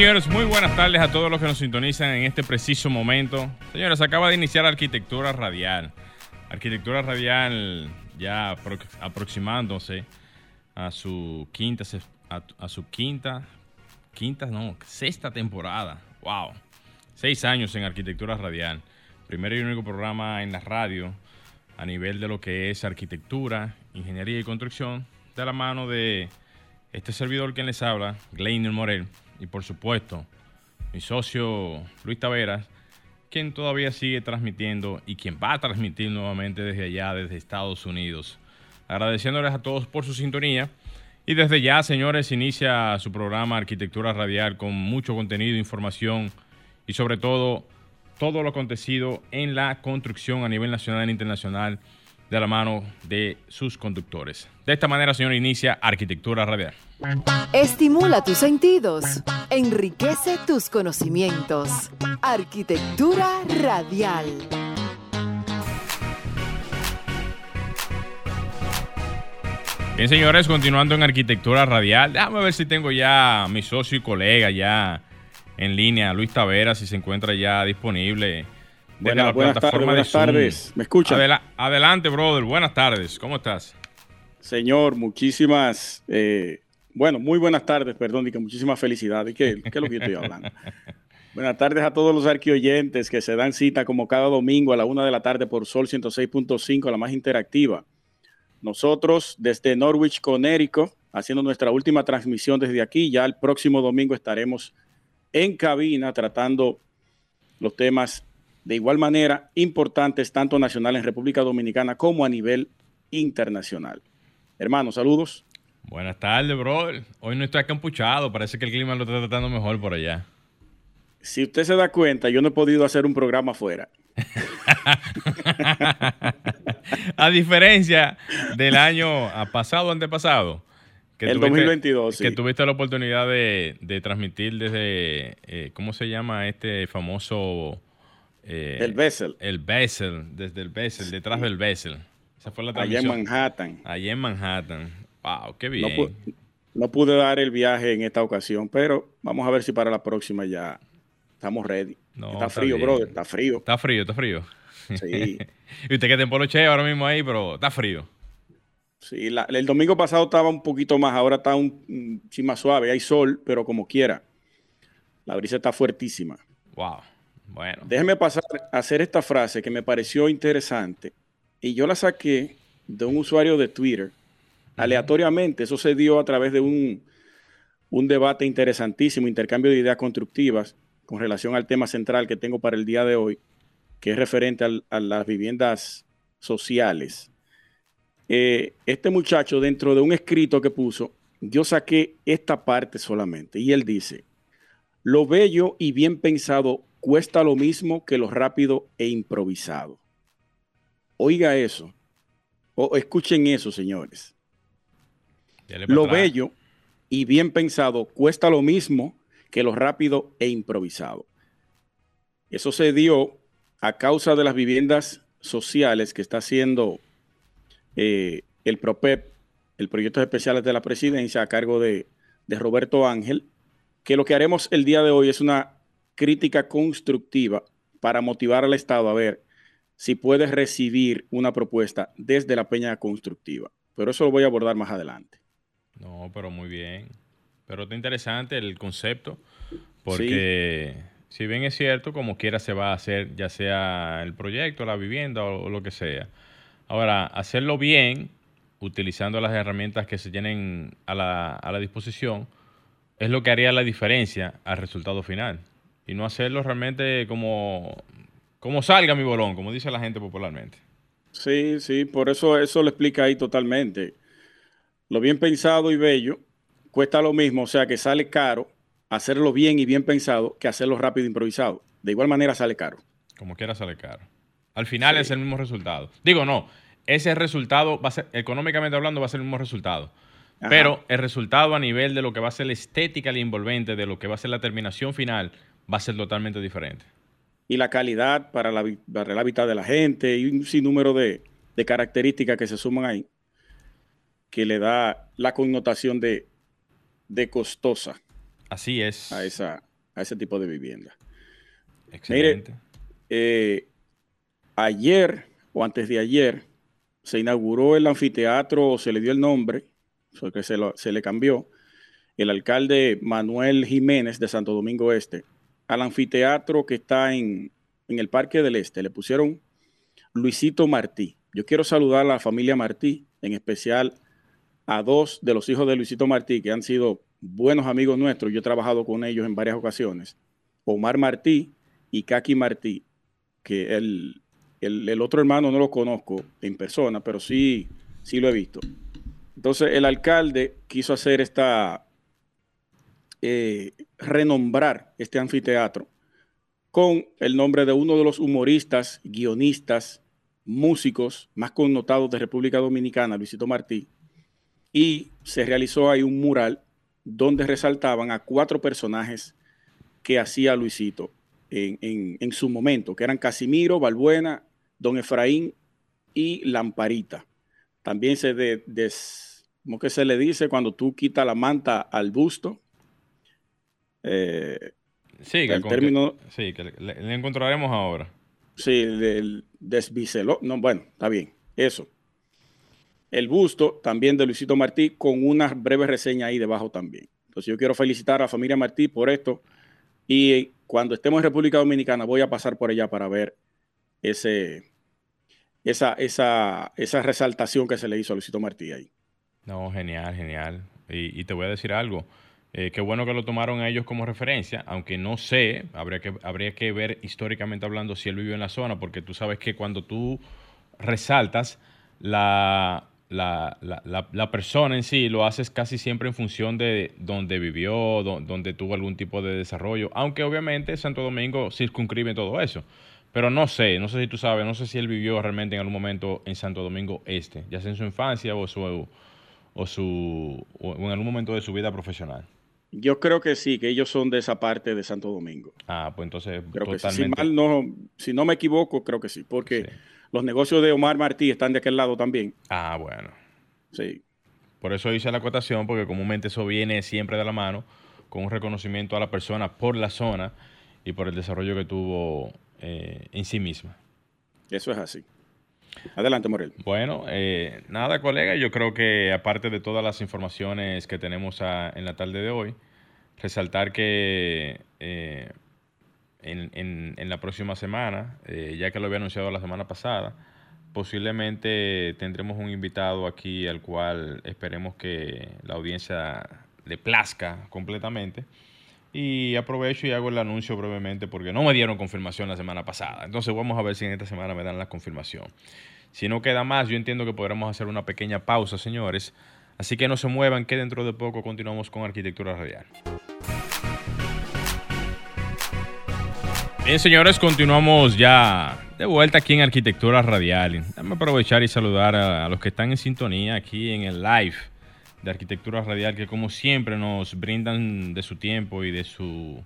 Señores, muy buenas tardes a todos los que nos sintonizan en este preciso momento. Señores, acaba de iniciar Arquitectura Radial. Arquitectura Radial ya aproximándose a su quinta, a, su quinta, quinta, no, sexta temporada. Wow. Seis años en Arquitectura Radial. Primero y único programa en la radio a nivel de lo que es arquitectura, ingeniería y construcción, de la mano de este servidor que les habla, Gleiner Morel y por supuesto mi socio Luis Taveras, quien todavía sigue transmitiendo y quien va a transmitir nuevamente desde allá, desde Estados Unidos. Agradeciéndoles a todos por su sintonía. Y desde ya, señores, inicia su programa Arquitectura Radial con mucho contenido, información y sobre todo todo lo acontecido en la construcción a nivel nacional e internacional de la mano de sus conductores. De esta manera, señor, inicia Arquitectura Radial. Estimula tus sentidos, enriquece tus conocimientos. Arquitectura Radial. Bien, señores, continuando en Arquitectura Radial, déjame ver si tengo ya mi socio y colega ya en línea, Luis Tavera, si se encuentra ya disponible Buenas, buenas tardes, buenas tardes. ¿Me escucha? adelante, brother. Buenas tardes. ¿Cómo estás? Señor, muchísimas, eh, bueno, muy buenas tardes, perdón, y que muchísimas felicidades. ¿Qué, ¿Qué, es lo que estoy hablando? buenas tardes a todos los arquioyentes que se dan cita como cada domingo a la una de la tarde por Sol 106.5, la más interactiva. Nosotros desde Norwich, Connecticut, haciendo nuestra última transmisión desde aquí. Ya el próximo domingo estaremos en cabina tratando los temas de igual manera importantes tanto nacional en República Dominicana como a nivel internacional. Hermanos, saludos. Buenas tardes, bro. Hoy no estoy acampuchado, parece que el clima lo está tratando mejor por allá. Si usted se da cuenta, yo no he podido hacer un programa afuera. a diferencia del año pasado, antepasado, que el 2022, que tuviste la oportunidad de, transmitir desde, eh, ¿cómo se llama este famoso eh, el Bessel. El Bessel, desde el Bessel, detrás del Bessel. Esa fue la Allá en Manhattan. Allá en Manhattan. Wow, qué bien. No, pude dar el viaje en esta ocasión, pero vamos a ver si para la próxima ya estamos ready. está, frío, brother, está frío. Está frío, está frío. Sí. y usted que te empoloche ahora mismo ahí, pero está frío. Sí, el domingo pasado estaba un poquito más, ahora está un, un más suave, hay sol, pero como quiera. La brisa está fuertísima. Wow. Bueno. Déjeme pasar a hacer esta frase que me pareció interesante y yo la saqué de un usuario de Twitter. Aleatoriamente, eso se dio a través de un, un debate interesantísimo, intercambio de ideas constructivas con relación al tema central que tengo para el día de hoy, que es referente a las viviendas sociales. Eh, este muchacho, dentro de un escrito que puso, yo saqué esta parte solamente y él dice, lo bello y bien pensado cuesta lo mismo que lo rápido e improvisado. Oiga eso. O escuchen eso, señores. Lo bello y bien pensado cuesta lo mismo que lo rápido e improvisado. Eso se dio a causa de las viviendas sociales que está haciendo eh, el PROPEP, el Proyecto Especiales de la Presidencia, a cargo de, de Roberto Ángel, que lo que haremos el día de hoy es una crítica constructiva para motivar al Estado a ver si puede recibir una propuesta desde la peña constructiva. Pero eso lo voy a abordar más adelante. No, pero muy bien. Pero está interesante el concepto, porque si bien es cierto, como quiera se va a hacer, ya sea el proyecto, la vivienda o, lo que sea. Ahora, hacerlo bien, utilizando las herramientas que se tienen a la, a la disposición, es lo que haría la diferencia al resultado final y no hacerlo realmente como como salga mi bolón, como dice la gente popularmente. Sí, sí, por eso eso lo explica ahí totalmente. Lo bien pensado y bello cuesta lo mismo, o sea que sale caro hacerlo bien y bien pensado que hacerlo rápido e improvisado. De igual manera sale caro. Como quiera sale caro. Al final es el mismo resultado. Digo, no, ese resultado va a ser, económicamente hablando, va a ser el mismo resultado. Pero el resultado a nivel de lo que va a ser la estética, el envolvente, de lo que va a ser la terminación final, va a ser totalmente diferente. Y la calidad para la, para el hábitat de la gente y un sinnúmero de, de características que se suman ahí, que le da la connotación de, de costosa. Así es. A, esa, a ese tipo de vivienda. Excelente. Eh, ayer o antes de ayer se inauguró el anfiteatro, o se le dio el nombre, porque se, se le cambió, el alcalde Manuel Jiménez de Santo Domingo Este, al anfiteatro que está en, en el Parque del Este. Le pusieron Luisito Martí. Yo quiero saludar a la familia Martí, en especial a dos de los hijos de Luisito Martí, que han sido buenos amigos nuestros. Yo he trabajado con ellos en varias ocasiones. Omar Martí y Kaki Martí, que el, el, otro hermano no lo conozco en persona, pero sí, sí lo he visto. Entonces el alcalde quiso hacer esta, eh, renombrar este anfiteatro con el nombre de uno de los humoristas, guionistas, músicos más connotados de República Dominicana, Luisito Martí, y se realizó ahí un mural donde resaltaban a cuatro personajes que hacía Luisito en, su momento, que eran Casimiro, Balbuena, Don Efraín y Lamparita. También se de, ¿cómo que se le dice cuando tú quitas la manta al busto? Eh, sí, que, el término, sí, que le, encontraremos ahora. Sí, el desbicelo. No, bueno, está bien. Eso. El busto también de Luisito Martí con una breve reseña ahí debajo también. Entonces yo quiero felicitar a la familia Martí por esto y cuando estemos en República Dominicana voy a pasar por allá para ver ese, esa, esa, esa resaltación que se le hizo a Luisito Martí ahí. No, genial, genial. Y, te voy a decir algo. Eh, qué bueno que lo tomaron a ellos como referencia, aunque no sé, habría que, habría que ver históricamente hablando si él vivió en la zona, porque tú sabes que cuando tú resaltas la, la, la, la, persona en sí, lo haces casi siempre en función de donde vivió, donde tuvo algún tipo de desarrollo, aunque obviamente Santo Domingo circunscribe todo eso. Pero no sé, no sé si tú sabes, no sé si él vivió realmente en algún momento en Santo Domingo Este, ya sea en su infancia o, su, o, su, o en algún momento de su vida profesional. Yo creo que sí, que ellos son de esa parte de Santo Domingo. Ah, pues entonces creo totalmente. Si, mal no, si no me equivoco, creo que sí, porque los negocios de Omar Martí están de aquel lado también. Ah, bueno. Sí. Por eso hice la acotación, porque comúnmente eso viene siempre de la mano, con un reconocimiento a la persona por la zona y por el desarrollo que tuvo eh, en sí misma. Eso es así. Adelante, Morel. Bueno, eh, nada, colega, yo creo que aparte de todas las informaciones que tenemos en la tarde de hoy, resaltar que eh, en, en, la próxima semana, ya que lo había anunciado la semana pasada, posiblemente tendremos un invitado aquí al cual esperemos que la audiencia le plazca completamente. Y aprovecho y hago el anuncio brevemente porque no me dieron confirmación la semana pasada. Entonces vamos a ver si en esta semana me dan la confirmación. Si no queda más, yo entiendo que podremos hacer una pequeña pausa, señores. Así que no se muevan, que dentro de poco continuamos con Arquitectura Radial. Bien, señores, continuamos ya de vuelta aquí en Arquitectura Radial. Déjame aprovechar y saludar a los que están en sintonía aquí en el live de Arquitectura Radial, que como siempre nos brindan de su tiempo y de su,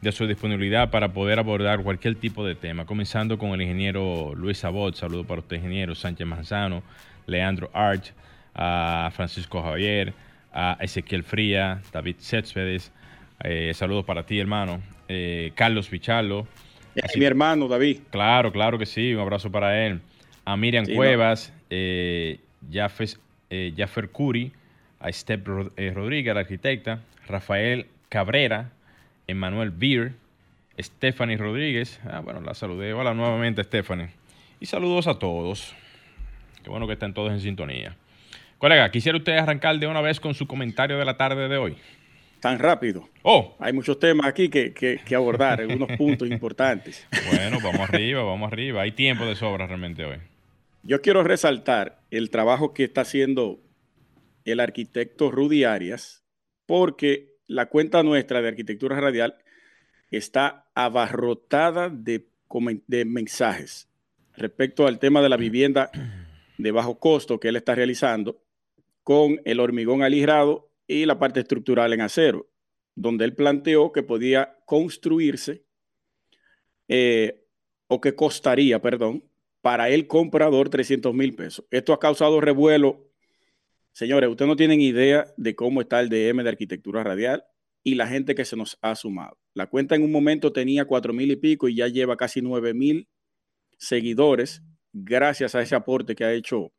de su disponibilidad para poder abordar cualquier tipo de tema, comenzando con el ingeniero Luis Abot, saludo para usted ingeniero, Sánchez Manzano, Leandro Arch, a Francisco Javier, a Ezequiel Fría, David Céspedes, eh, saludos para ti hermano, eh, Carlos Picharlo. Es mi hermano David. Claro, claro que sí, un abrazo para él. A Miriam Cuevas, eh, Jaffer, eh, Jaffer Curi, a Step eh, Rodríguez, la arquitecta, Rafael Cabrera, Emanuel Beer, Stephanie Rodríguez. Ah, bueno, la saludé. Hola nuevamente, Stephanie. Y saludos a todos. Qué bueno que estén todos en sintonía. Colega, quisiera usted arrancar de una vez con su comentario de la tarde de hoy. tan rápido. Oh. Hay muchos temas aquí que, que, abordar, algunos puntos importantes. Bueno, vamos arriba, vamos arriba. Hay tiempo de sobra realmente hoy. Yo quiero resaltar el trabajo que está haciendo el arquitecto Rudy Arias, porque la cuenta nuestra de arquitectura radial está abarrotada de, de mensajes respecto al tema de la vivienda de bajo costo que él está realizando con el hormigón aligrado y la parte estructural en acero, donde él planteó que podía construirse eh, o que costaría, perdón, para el comprador 300 mil pesos. Esto ha causado revuelo. Señores, ustedes no tienen idea de cómo está el DM de arquitectura radial y la gente que se nos ha sumado. La cuenta en un momento tenía cuatro mil y pico y ya lleva casi nueve mil seguidores gracias a ese aporte que ha hecho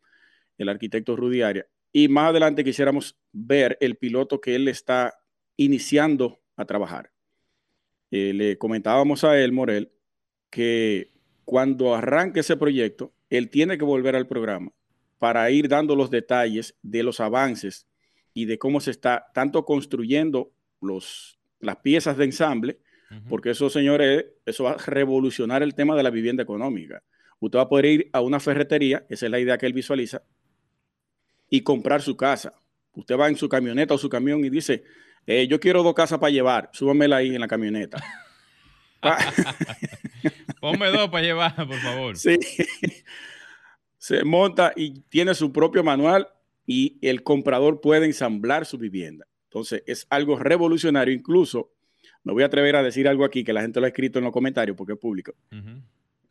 el arquitecto Rudiaria. Y más adelante quisiéramos ver el piloto que él está iniciando a trabajar. Eh, le comentábamos a él, Morel, que cuando arranque ese proyecto, él tiene que volver al programa para ir dando los detalles de los avances y de cómo se está tanto construyendo los, las piezas de ensamble, porque eso, señores, eso va a revolucionar el tema de la vivienda económica. Usted va a poder ir a una ferretería, esa es la idea que él visualiza, y comprar su casa. Usted va en su camioneta o su camión y dice, eh, yo quiero dos casas para llevar, súbamela ahí en la camioneta. Ponme dos para llevar, por favor. Sí. Se monta y tiene su propio manual y el comprador puede ensamblar su vivienda. Entonces, es algo revolucionario. Incluso, me voy a atrever a decir algo aquí que la gente lo ha escrito en los comentarios porque es público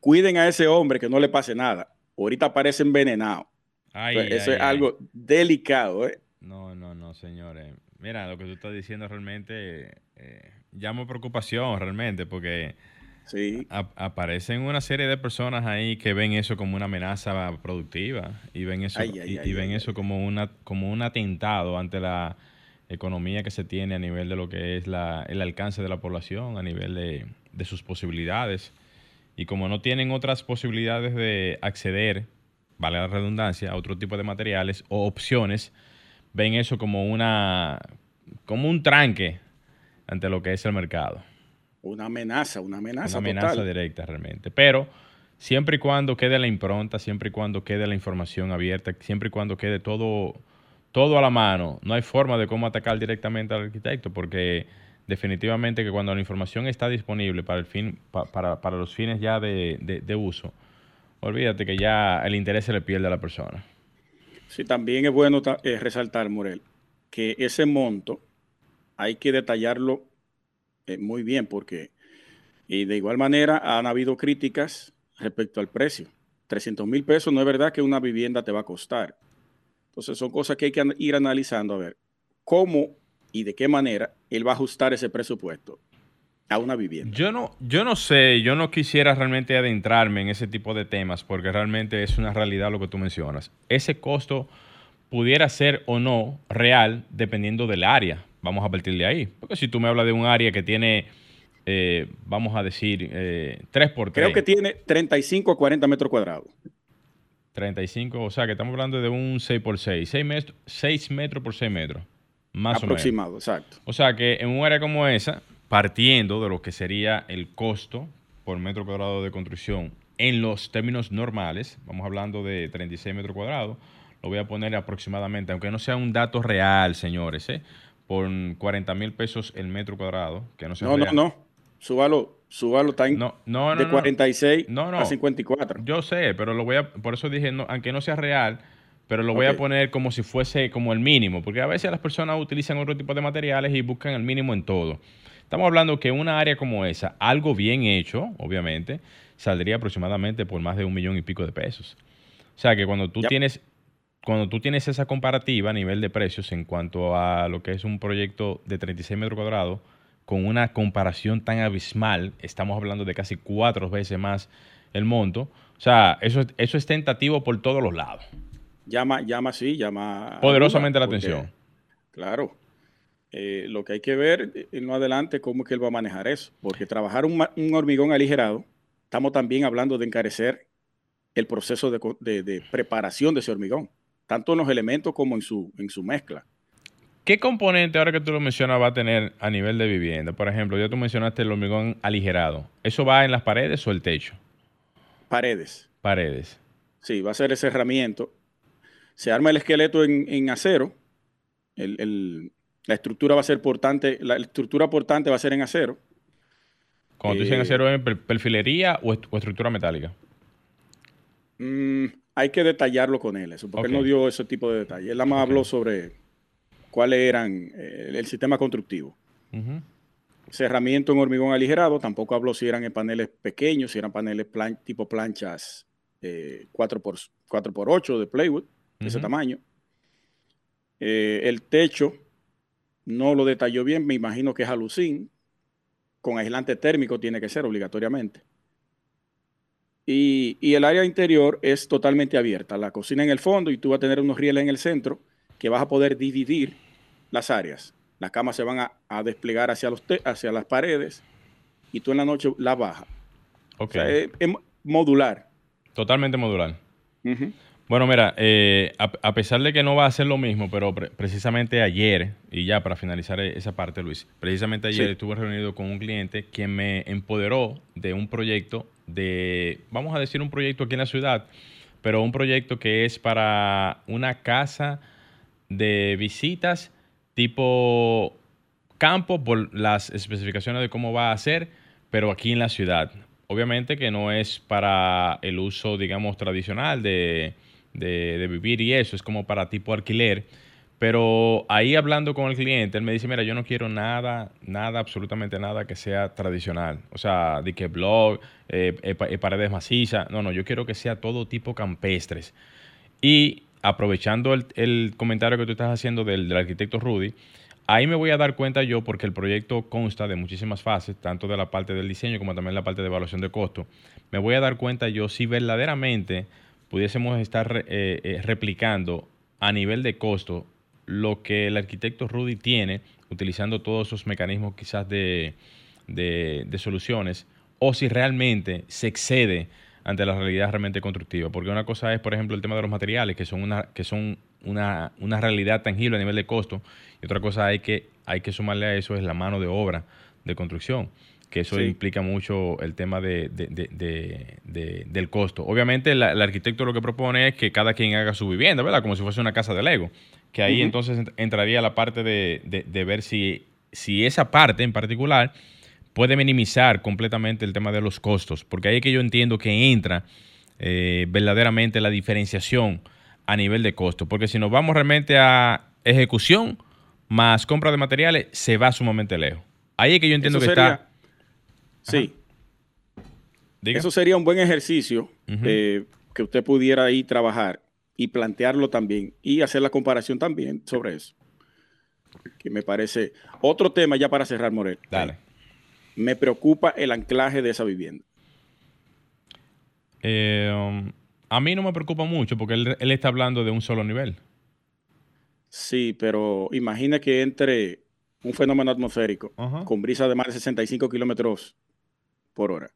cuiden a ese hombre que no le pase nada. Ahorita parece envenenado. eso es algo delicado. ¿eh? No, no, no, señores. Mira, lo que tú estás diciendo realmente eh, llama preocupación, realmente, porque sí. aparecen una serie de personas ahí que ven eso como una amenaza productiva y ven eso, y, ven eso como, una, como un atentado ante la economía que se tiene a nivel de lo que es la, el alcance de la población, a nivel de, de sus posibilidades. Y como no tienen otras posibilidades de acceder, vale la redundancia, a otro tipo de materiales o opciones, ven eso como una como un tranque ante lo que es el mercado. Una amenaza, una amenaza. Una amenaza directa realmente. Pero siempre y cuando quede la impronta, siempre y cuando quede la información abierta, siempre y cuando quede todo, todo a la mano, no hay forma de cómo atacar directamente al arquitecto, porque definitivamente que cuando la información está disponible para, el fin, para, para, los fines ya de, de, uso, olvídate que ya el interés se le pierde a la persona. Sí, también es bueno eh, resaltar, Morel, que ese monto hay que detallarlo eh, muy bien porque y de igual manera han habido críticas respecto al precio. 300 mil pesos no es verdad que una vivienda te va a costar. Entonces son cosas que hay que ir analizando a ver cómo y de qué manera él va a ajustar ese presupuesto a una vivienda. Yo no, yo no sé, yo no quisiera realmente adentrarme en ese tipo de temas porque realmente es una realidad lo que tú mencionas. Ese costo pudiera ser o no real dependiendo del área. Vamos a partir de ahí. Porque si tú me hablas de un área que tiene, eh, vamos a decir, eh, 3 por 3. Creo que tiene 35 a 40 metros cuadrados. 35, o sea que estamos hablando de un 6 por 6, 6 metros, 6 metros por 6 metros. Más Aproximado, exacto. O sea que en un área como esa, partiendo de lo que sería el costo por metro cuadrado de construcción en los términos normales, vamos hablando de 36 metros cuadrados, lo voy a poner aproximadamente, aunque no sea un dato real, señores, ¿eh? Por 40 mil pesos el metro cuadrado, que no sea No, no, no, súbalo, súbalo, está en no, no, de 46 a 54. Yo sé, pero lo voy a, por eso dije, aunque no sea real, pero lo voy a poner como si fuese como el mínimo, porque a veces las personas utilizan otro tipo de materiales y buscan el mínimo en todo. Estamos hablando que una área como esa, algo bien hecho, obviamente, saldría aproximadamente por más de un millón y pico de pesos. O sea que cuando tú tienes cuando tú tienes esa comparativa a nivel de precios en cuanto a lo que es un proyecto de 36 metros cuadrados, con una comparación tan abismal, estamos hablando de casi cuatro veces más el monto. O sea, eso, eso es tentativo por todos los lados llama, llama sí, llama. Poderosamente la atención. Claro. Eh, lo que hay que ver en lo adelante cómo es que él va a manejar eso. Porque trabajar un, hormigón aligerado, estamos también hablando de encarecer el proceso de, preparación de ese hormigón, tanto en los elementos como en su, en su mezcla. ¿Qué componente, ahora que tú lo mencionas, va a tener a nivel de vivienda? Por ejemplo, ya tú mencionaste el hormigón aligerado. ¿Eso va en las paredes o el techo? Paredes. Paredes. Sí, va a ser ese herramiento. Se arma el esqueleto en, acero. la estructura va a ser portante, la estructura portante va a ser en acero. Cuando tú dices en eh, acero, ¿es perfilería o, estructura metálica? Mm, hay que detallarlo con él, eso, porque él no dio ese tipo de detalles. Él nada más habló sobre cuáles eran eh, el sistema constructivo. Cerramiento en hormigón aligerado, tampoco habló si eran en paneles pequeños, si eran paneles tipo planchas 4x, eh, 4x8 de Playwood, de ese tamaño. el techo no lo detalló bien, me imagino que es alucín, con aislante térmico tiene que ser obligatoriamente. Y, el área interior es totalmente abierta. La cocina en el fondo y tú vas a tener unos rieles en el centro que vas a poder dividir las áreas. Las camas se van a, desplegar hacia, los hacia las paredes y tú en la noche la bajas. Ok. es, modular. Totalmente modular. Bueno, mira, eh, a, pesar de que no va a ser lo mismo, pero precisamente ayer, y ya para finalizar e, esa parte, Luis, precisamente ayer estuve reunido con un cliente quien me empoderó de un proyecto de, vamos a decir un proyecto aquí en la ciudad, pero un proyecto que es para una casa de visitas tipo campo por las especificaciones de cómo va a ser, pero aquí en la ciudad. Obviamente que no es para el uso, digamos, tradicional de de, vivir y eso, es como para tipo alquiler. Pero ahí hablando con el cliente, él me dice, mira, yo no quiero nada, nada, absolutamente nada que sea tradicional. O sea, de que blog, eh, eh, eh, paredes macizas. No, no, yo quiero que sea todo tipo campestres. Y aprovechando el, comentario que tú estás haciendo del, del, arquitecto Rudy, ahí me voy a dar cuenta yo, porque el proyecto consta de muchísimas fases, tanto de la parte del diseño como también la parte de evaluación de costo. Me voy a dar cuenta yo si verdaderamente pudiésemos estar eh, eh, replicando a nivel de costo lo que el arquitecto Rudy tiene, utilizando todos esos mecanismos quizás de, soluciones, o si realmente se excede ante la realidad realmente constructiva. Porque una cosa es, por ejemplo, el tema de los materiales, que son una, que son una, una realidad tangible a nivel de costo, y otra cosa hay que, hay que sumarle a eso es la mano de obra de construcción que eso implica mucho el tema de, del costo. Obviamente el, arquitecto lo que propone es que cada quien haga su vivienda, ¿verdad? Como si fuese una casa de Lego, que ahí entonces entraría la parte de, ver si, si esa parte en particular puede minimizar completamente el tema de los costos, porque ahí es que yo entiendo que entra eh, verdaderamente la diferenciación a nivel de costo, porque si nos vamos realmente a ejecución más compra de materiales, se va sumamente lejos. Ahí es que yo entiendo que está Sí. Eso sería un buen ejercicio eh, que usted pudiera ahí trabajar y plantearlo también y hacer la comparación también sobre eso. Que me parece otro tema ya para cerrar, Morel. Dale. Me preocupa el anclaje de esa vivienda. Eh, um, a mí no me preocupa mucho porque él, está hablando de un solo nivel. Sí, pero imagina que entre un fenómeno atmosférico con brisa de más de 65 kilómetros por hora.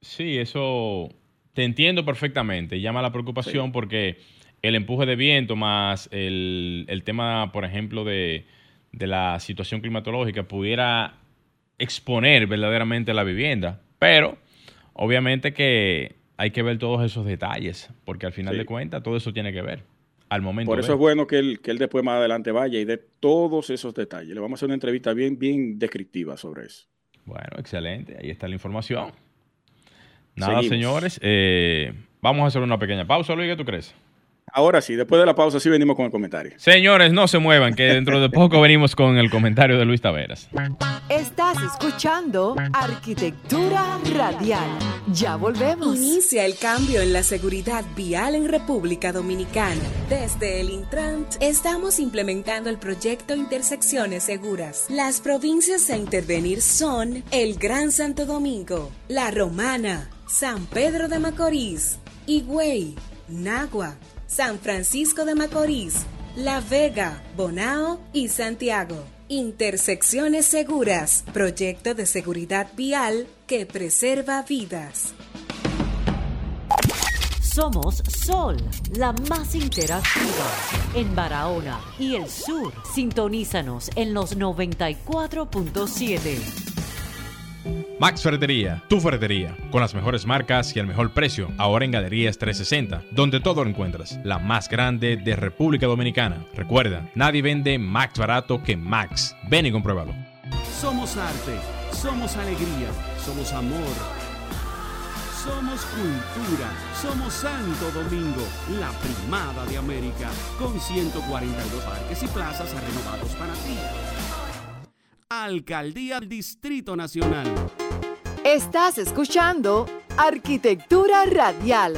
Sí, eso te entiendo perfectamente. Llama la preocupación porque el empuje de viento más el, tema, por ejemplo, de, la situación climatológica pudiera exponer verdaderamente la vivienda. Pero obviamente que hay que ver todos esos detalles, porque al final de cuentas todo eso tiene que ver. Al momento Por eso es bueno que él, que él después más adelante vaya y dé todos esos detalles. Le vamos a hacer una entrevista bien, bien descriptiva sobre eso. Bueno, excelente. Ahí está la información. Nada, señores. Eh, vamos a hacer una pequeña pausa, Luis. ¿Qué tú crees? Ahora sí, después de la pausa sí venimos con el comentario. Señores, no se muevan, que dentro de poco venimos con el comentario de Luis Taveras. Estás escuchando Arquitectura Radial. Ya volvemos. Inicia el cambio en la seguridad vial en República Dominicana. Desde el Intrant estamos implementando el proyecto Intersecciones Seguras. Las provincias a intervenir son el Gran Santo Domingo, La Romana, San Pedro de Macorís, Higüey, Nagua, San Francisco de Macorís, La Vega, Bonao y Santiago. Intersecciones Seguras, proyecto de seguridad vial que preserva vidas. Somos Sol, la más interactiva en Barahona y el sur. Sintonízanos en los 94.7. Max Ferretería, tu ferretería, con las mejores marcas y el mejor precio, ahora en Galerías 360, donde todo lo encuentras, la más grande de República Dominicana. Recuerda, nadie vende más barato que Max. Ven y compruébalo. Somos arte, somos alegría, somos amor somos cultura, somos Santo Domingo, la primada de América, con 142 parques y plazas renovados para ti. Alcaldía del Distrito Nacional. Estás escuchando Arquitectura Radial.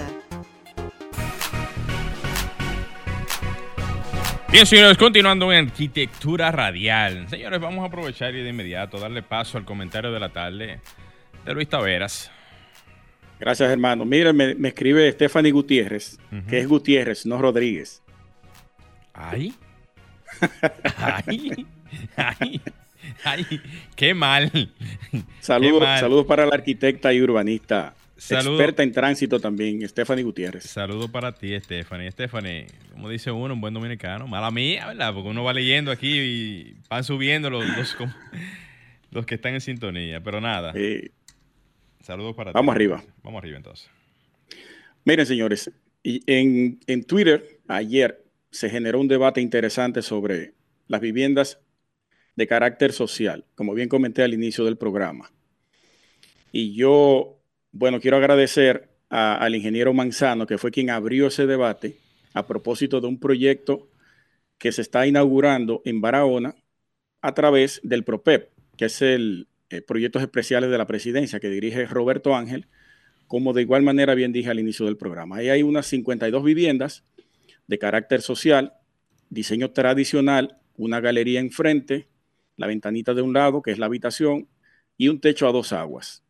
Bien, señores, continuando en arquitectura radial. Señores, vamos a aprovechar y de inmediato darle paso al comentario de la tarde de Luis Taveras. Gracias, hermano. Mira, me, escribe Stephanie Gutiérrez, que es Gutiérrez, no Rodríguez. Ay. ay. Ay. Ay. Qué mal. Saludos, saludos para la arquitecta y urbanista. Experta en tránsito también, Stephanie Gutiérrez. Saludos para ti, Stephanie. Stephanie, como dice uno, un buen dominicano. Mala mía, ¿verdad? Porque uno va leyendo aquí y van subiendo los, los, que están en sintonía. Pero nada. Saludos para Vamos arriba. Vamos arriba entonces. Miren, señores, en, en Twitter ayer se generó un debate interesante sobre las viviendas de carácter social, como bien comenté al inicio del programa. Y yo, bueno, quiero agradecer al ingeniero Manzano, que fue quien abrió ese debate a propósito de un proyecto que se está inaugurando en Barahona a través del PROPEP, que es el eh, proyectos especiales de la presidencia que dirige Roberto Ángel, como de igual manera bien dije al inicio del programa. Ahí hay unas 52 viviendas de carácter social, diseño tradicional, una galería enfrente, la ventanita de un lado, que es la habitación, y un techo a dos aguas.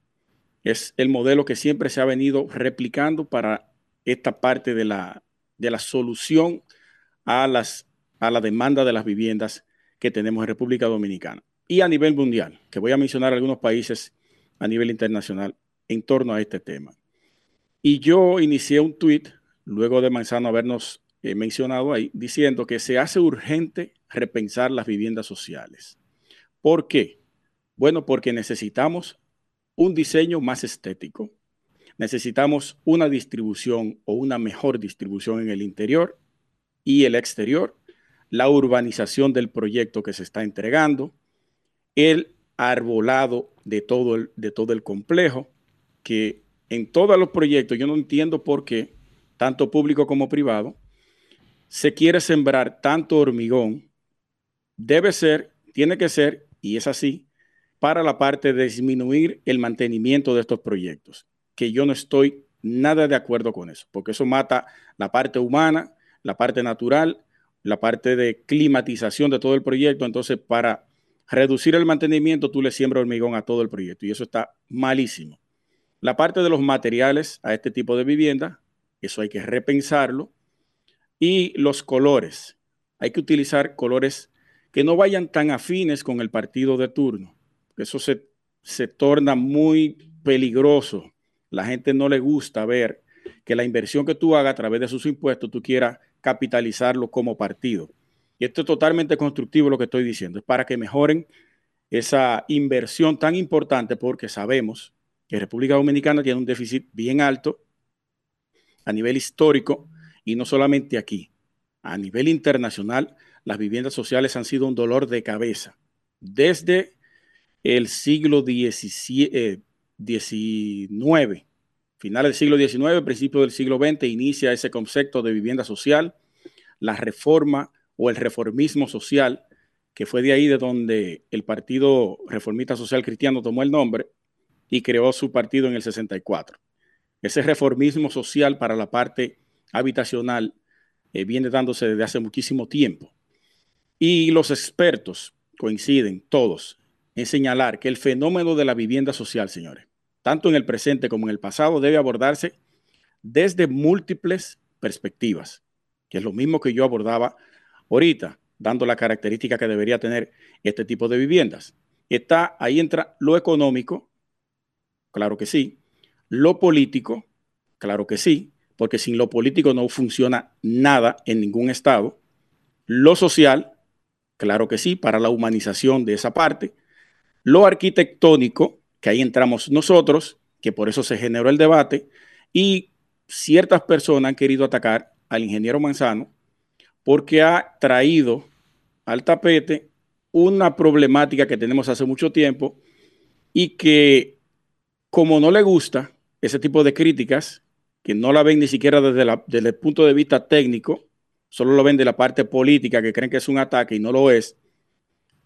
Es el modelo que siempre se ha venido replicando para esta parte de la, de la solución a, las, a la demanda de las viviendas que tenemos en República Dominicana y a nivel mundial, que voy a mencionar algunos países a nivel internacional en torno a este tema. Y yo inicié un tweet, luego de Manzano habernos eh, mencionado ahí, diciendo que se hace urgente repensar las viviendas sociales. ¿Por qué? Bueno, porque necesitamos un diseño más estético, necesitamos una distribución o una mejor distribución en el interior y el exterior, la urbanización del proyecto que se está entregando, el arbolado de todo el, de todo el complejo, que en todos los proyectos, yo no entiendo por qué, tanto público como privado, se quiere sembrar tanto hormigón, debe ser, tiene que ser, y es así, para la parte de disminuir el mantenimiento de estos proyectos, que yo no estoy nada de acuerdo con eso, porque eso mata la parte humana, la parte natural, la parte de climatización de todo el proyecto, entonces para reducir el mantenimiento, tú le siembras hormigón a todo el proyecto y eso está malísimo. La parte de los materiales a este tipo de vivienda, eso hay que repensarlo. Y los colores, hay que utilizar colores que no vayan tan afines con el partido de turno. Eso se, se torna muy peligroso. La gente no le gusta ver que la inversión que tú hagas a través de sus impuestos, tú quieras capitalizarlo como partido. Y esto es totalmente constructivo lo que estoy diciendo. Es para que mejoren esa inversión tan importante porque sabemos que República Dominicana tiene un déficit bien alto a nivel histórico y no solamente aquí. A nivel internacional, las viviendas sociales han sido un dolor de cabeza. Desde el siglo XIX, eh, finales del siglo XIX, principio del siglo XX, inicia ese concepto de vivienda social, la reforma o el reformismo social, que fue de ahí de donde el Partido Reformista Social Cristiano tomó el nombre y creó su partido en el 64. Ese reformismo social para la parte habitacional eh, viene dándose desde hace muchísimo tiempo. Y los expertos coinciden todos en señalar que el fenómeno de la vivienda social, señores, tanto en el presente como en el pasado, debe abordarse desde múltiples perspectivas, que es lo mismo que yo abordaba ahorita, dando la característica que debería tener este tipo de viviendas. Está, ahí entra lo económico, claro que sí, lo político, claro que sí, porque sin lo político no funciona nada en ningún estado. Lo social, claro que sí, para la humanización de esa parte. Lo arquitectónico, que ahí entramos nosotros, que por eso se generó el debate, y ciertas personas han querido atacar al ingeniero Manzano porque ha traído al tapete una problemática que tenemos hace mucho tiempo y que como no le gusta ese tipo de críticas, que no la ven ni siquiera desde, el punto de vista técnico, solo lo ven de la parte política, que creen que es un ataque y no lo es,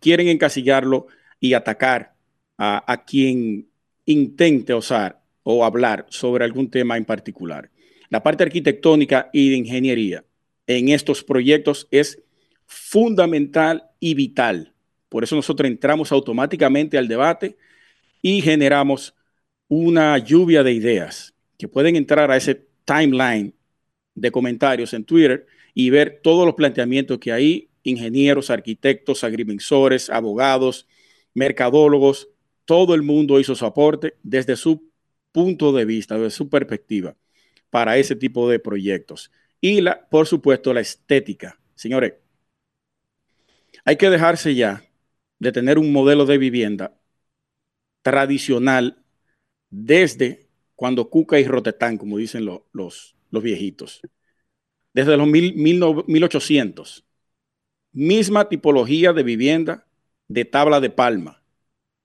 quieren encasillarlo y atacar a, a quien intente osar o hablar sobre algún tema en particular. La parte arquitectónica y de ingeniería en estos proyectos es fundamental y vital. Por eso nosotros entramos automáticamente al debate y generamos una lluvia de ideas que pueden entrar a ese timeline de comentarios en Twitter y ver todos los planteamientos que hay, ingenieros, arquitectos, agrimensores, abogados, mercadólogos, todo el mundo hizo su aporte desde su punto de vista, desde su perspectiva para ese tipo de proyectos. Y, la, por supuesto, la estética. Señores, hay que dejarse ya de tener un modelo de vivienda tradicional desde cuando Cuca y Rotetán, como dicen los, los viejitos, desde los mil, 1800. Misma tipología de vivienda de tabla de palma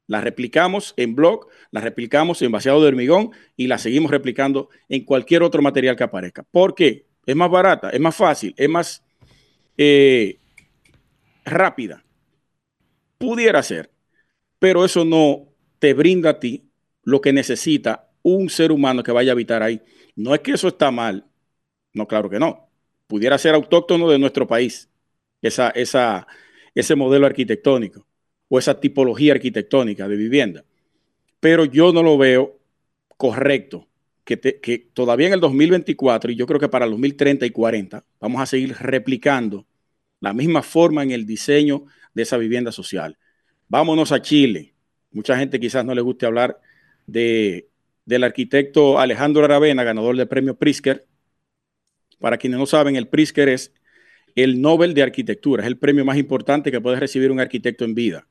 la replicamos en blog, la replicamos en vaciado de hormigón y la seguimos replicando en cualquier otro material que aparezca. ¿Por qué? Es más barata, es más fácil, es más eh, rápida. Pudiera ser, pero eso no te brinda a ti lo que necesita un ser humano que vaya a habitar ahí. No es que eso está mal, no, claro que no. Pudiera ser autóctono de nuestro país, esa, ese modelo arquitectónico o esa tipología arquitectónica de vivienda. Pero yo no lo veo correcto que, que, todavía en el 2024 y yo creo que para el 2030 y 40 vamos a seguir replicando la misma forma en el diseño de esa vivienda social. Vámonos a Chile. Mucha gente quizás no le guste hablar de, del arquitecto Alejandro Aravena, ganador del premio Prisker. Para quienes no saben, el Prisker es el Nobel de Arquitectura, es el premio más importante que puede recibir un arquitecto en vida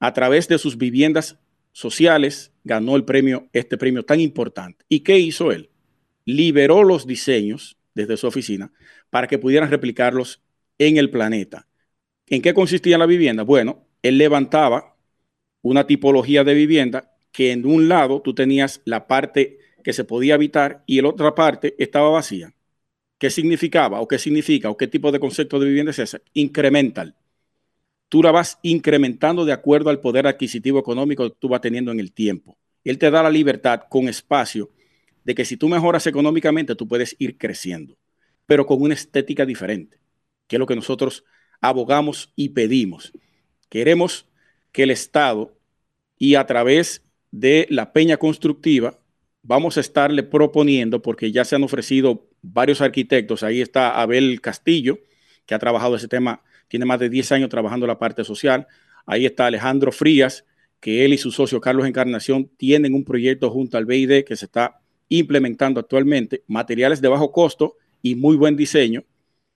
a través de sus viviendas sociales, ganó el premio, este premio tan importante. ¿Y qué hizo él? Liberó los diseños desde su oficina para que pudieran replicarlos en el planeta. ¿En qué consistía la vivienda? Bueno, él levantaba una tipología de vivienda que en un lado tú tenías la parte que se podía habitar y en otra parte estaba vacía. ¿Qué significaba o qué significa o qué tipo de concepto de vivienda es ese? Incremental tú la vas incrementando de acuerdo al poder adquisitivo económico que tú vas teniendo en el tiempo. Él te da la libertad con espacio de que si tú mejoras económicamente, tú puedes ir creciendo, pero con una estética diferente, que es lo que nosotros abogamos y pedimos. Queremos que el Estado y a través de la peña constructiva vamos a estarle proponiendo, porque ya se han ofrecido varios arquitectos, ahí está Abel Castillo, que ha trabajado ese tema tiene más de 10 años trabajando la parte social. Ahí está Alejandro Frías, que él y su socio Carlos Encarnación tienen un proyecto junto al BID que se está implementando actualmente, materiales de bajo costo y muy buen diseño.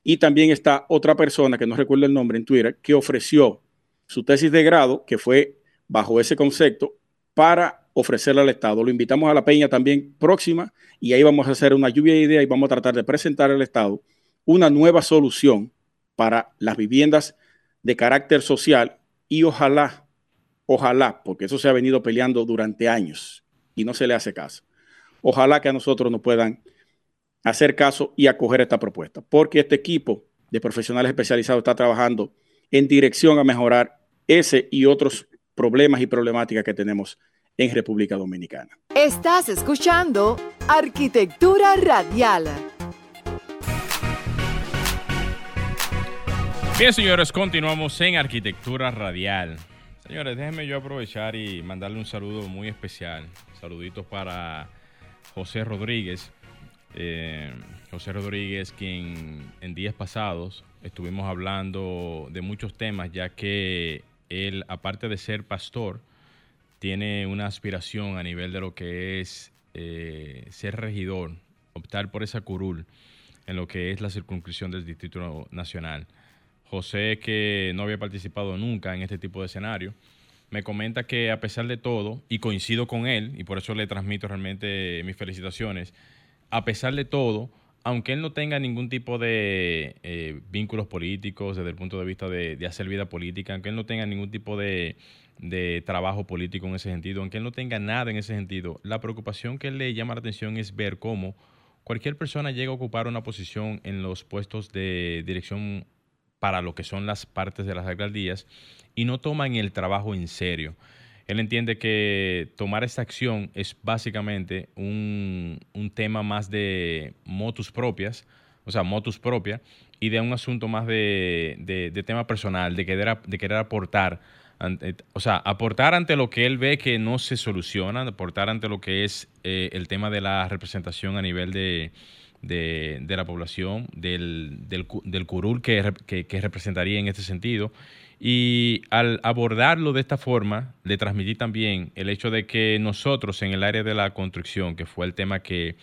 Y también está otra persona, que no recuerdo el nombre en Twitter, que ofreció su tesis de grado, que fue bajo ese concepto, para ofrecerle al Estado. Lo invitamos a la peña también próxima y ahí vamos a hacer una lluvia de ideas y vamos a tratar de presentar al Estado una nueva solución para las viviendas de carácter social y ojalá, ojalá, porque eso se ha venido peleando durante años y no se le hace caso. Ojalá que a nosotros nos puedan hacer caso y acoger esta propuesta, porque este equipo de profesionales especializados está trabajando en dirección a mejorar ese y otros problemas y problemáticas que tenemos en República Dominicana. Estás escuchando Arquitectura Radial. Bien, señores, continuamos en Arquitectura Radial. Señores, déjenme yo aprovechar y mandarle un saludo muy especial. Saluditos para José Rodríguez. Eh, José Rodríguez, quien en días pasados estuvimos hablando de muchos temas, ya que él, aparte de ser pastor, tiene una aspiración a nivel de lo que es eh, ser regidor optar por esa curul en lo que es la circunscripción del Distrito Nacional. José, que no había participado nunca en este tipo de escenario, me comenta que a pesar de todo, y coincido con él, y por eso le transmito realmente mis felicitaciones, a pesar de todo, aunque él no tenga ningún tipo de eh, vínculos políticos desde el punto de vista de, hacer vida política, aunque él no tenga ningún tipo de, de, trabajo político en ese sentido, aunque él no tenga nada en ese sentido, la preocupación que le llama la atención es ver cómo cualquier persona llega a ocupar una posición en los puestos de dirección para lo que son las partes de las alcaldías y no toman el trabajo en serio. Él entiende que tomar esta acción es básicamente un, tema más de motus propias, o sea, motus propia, y de un asunto más de, tema personal, de querer, de querer aportar, o sea, aportar ante lo que él ve que no se soluciona, aportar ante lo que es eh, el tema de la representación a nivel de, la población, del, del, curul que, que representaría en este sentido. Y al abordarlo de esta forma, le transmití también el hecho de que nosotros en el área de la construcción, que fue el tema que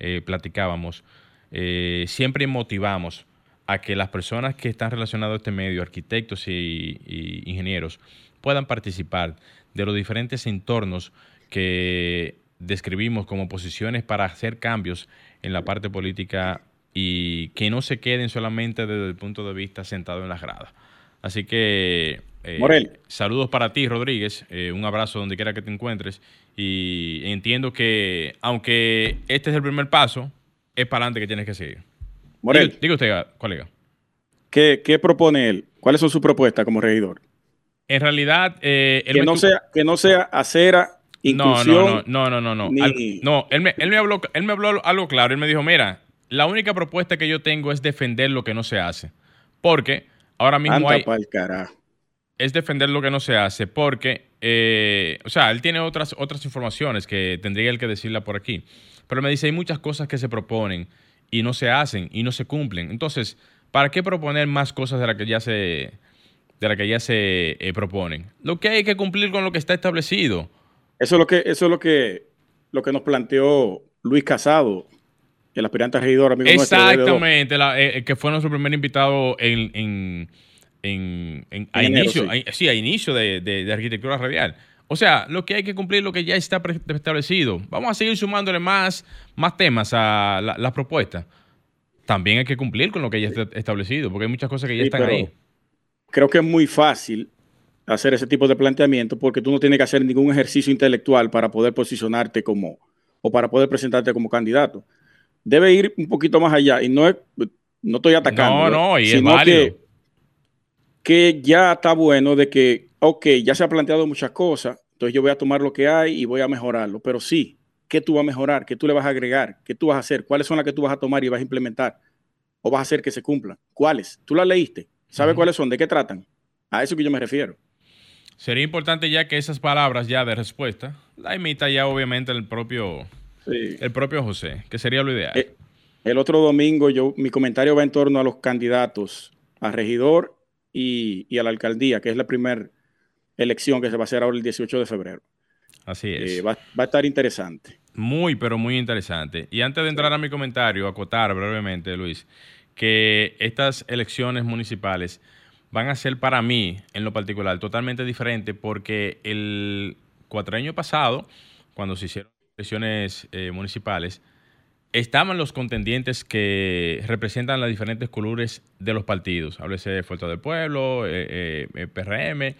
eh, platicábamos, eh, siempre motivamos a que las personas que están relacionadas a este medio, arquitectos y, y ingenieros, puedan participar de los diferentes entornos que describimos como posiciones para hacer cambios en la parte política y que no se queden solamente desde el punto de vista sentado en las gradas. Así que eh, saludos para ti, Rodríguez. Eh, un abrazo donde quiera que te encuentres. Y entiendo que, aunque este es el primer paso, es para adelante que tienes que seguir. Morel. Diga, usted, colega. ¿Qué, ¿Qué, propone él? ¿Cuáles son sus propuestas como regidor? En realidad, eh, que, no sea, que no sea acera, inclusión. No, no, no, no, no. No, no él, me, él, me habló, él me habló algo claro. Él me dijo, mira, la única propuesta que yo tengo es defender lo que no se hace. Porque Ahora mismo hay, es defender lo que no se hace porque, eh, o sea, él tiene otras, otras informaciones que tendría él que decirla por aquí. Pero me dice, hay muchas cosas que se proponen y no se hacen y no se cumplen. Entonces, ¿para qué proponer más cosas de las que ya se, de la que ya se eh, proponen? Lo que hay que cumplir con lo que está establecido. Eso es lo que, eso es lo que, lo que nos planteó Luis Casado el aspirante regidor, amigo Exactamente, eh, eh, que fue nuestro primer invitado en, a, inicio, sí. A, inicio de, arquitectura radial. O sea, lo que hay que cumplir lo que ya está establecido. Vamos a seguir sumándole más, más temas a las propuestas. También hay que cumplir con lo que ya está establecido, porque hay muchas cosas que ya están ahí. Creo que es muy fácil hacer ese tipo de planteamiento porque tú no tienes que hacer ningún ejercicio intelectual para poder posicionarte como o para poder presentarte como candidato debe ir un poquito más allá. Y no, es, no estoy atacando. No, no, y sino es que, que ya está bueno de que, ok, ya se ha planteado muchas cosas, entonces yo voy a tomar lo que hay y voy a mejorarlo. Pero sí, ¿qué tú vas a mejorar? ¿Qué tú le vas a agregar? ¿Qué tú vas a hacer? ¿Cuáles son las que tú vas a tomar y vas a implementar? ¿O vas a hacer que se cumplan? ¿Cuáles? ¿Tú las leíste? ¿Sabes cuáles son? ¿De qué tratan? A eso que yo me refiero. Sería importante ya que esas palabras ya de respuesta la imita ya obviamente el propio el propio José, que sería lo ideal. Eh, el otro domingo yo, mi comentario va en torno a los candidatos a regidor y, a la alcaldía, que es la primera elección que se va a hacer ahora el 18 de febrero. Así es. Eh, va, a estar interesante. Muy, pero muy interesante. Y antes de entrar a mi comentario, acotar brevemente, Luis, que estas elecciones municipales van a ser para mí, en lo particular, totalmente diferente porque el cuatro pasado, cuando se hicieron elecciones eh, municipales, estaban los contendientes que representan las diferentes colores de los partidos. Háblese de Fuerza del Pueblo, eh, eh, PRM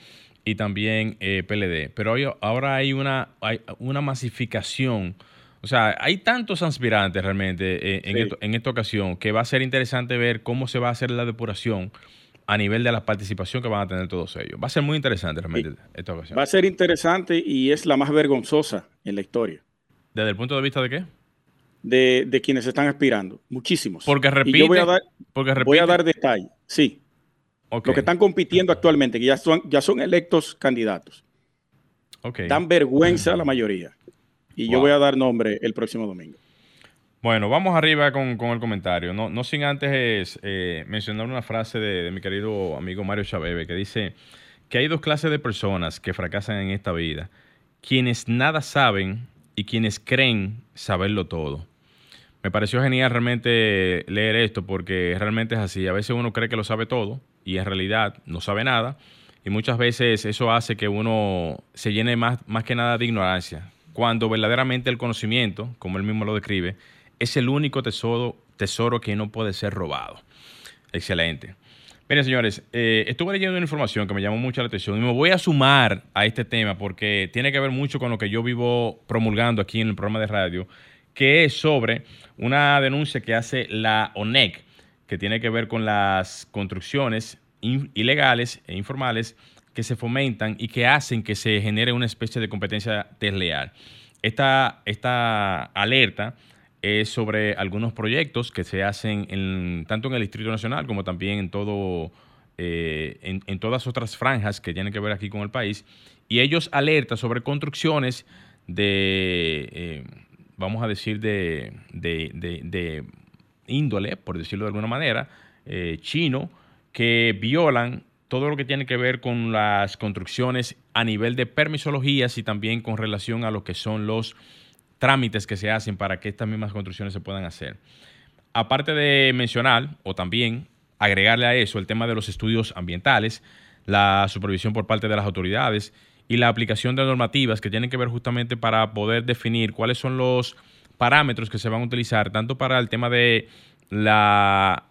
y también PLD. Pero ahora hay una, hay una masificación. O sea, hay tantos aspirantes realmente en, en, esta ocasión que va a ser interesante ver cómo se va a hacer la depuración a nivel de la participación que van a tener todos ellos. Va a ser muy interesante realmente esta ocasión. Va a ser interesante y es la más vergonzosa en la historia. ¿Desde el punto de vista de qué? De, quienes están aspirando. Muchísimos. Porque repite. yo voy a dar, voy a dar detalle. Sí. Los que están compitiendo actualmente, que ya son, ya son electos candidatos. Okay. Dan vergüenza a la mayoría. Y yo voy a dar nombre el próximo domingo. Bueno, vamos arriba con, el comentario. No, no sin antes eh, mencionar una frase de, de, mi querido amigo Mario Chabebe que dice que hay dos clases de personas que fracasan en esta vida. Quienes nada saben y quienes creen saberlo todo. me pareció genial realmente leer esto porque realmente es así. A veces uno cree que lo sabe todo y en realidad no sabe nada. Y muchas veces eso hace que uno se llene más, más que nada de ignorancia. Cuando verdaderamente el conocimiento, como él mismo lo describe, es el único tesoro, tesoro que no puede ser robado. Excelente. Miren, señores, eh, estuve leyendo una información que me llamó mucho la atención y me voy a sumar a este tema porque tiene que ver mucho con lo que yo vivo promulgando aquí en el programa de radio, que es sobre una denuncia que hace la ONEC, que tiene que ver con las construcciones ilegales e informales que se fomentan y que hacen que se genere una especie de competencia desleal. Esta, esta alerta es sobre algunos proyectos que se hacen en, tanto en el Distrito Nacional como también en todo eh, en, todas otras franjas que tienen que ver aquí con el país. Y ellos alertan sobre construcciones de, eh, vamos a decir, de, de, índole, por decirlo de alguna manera, eh, chino, que violan todo lo que tiene que ver con las construcciones a nivel de permisologías y también con relación a lo que son los trámites que se hacen para que estas mismas construcciones se puedan hacer. Aparte de mencionar, o también agregarle a eso el tema de los estudios ambientales, la supervisión por parte de las autoridades y la aplicación de normativas que tienen que ver justamente para poder definir cuáles son los parámetros que se van a utilizar, tanto para el tema de la,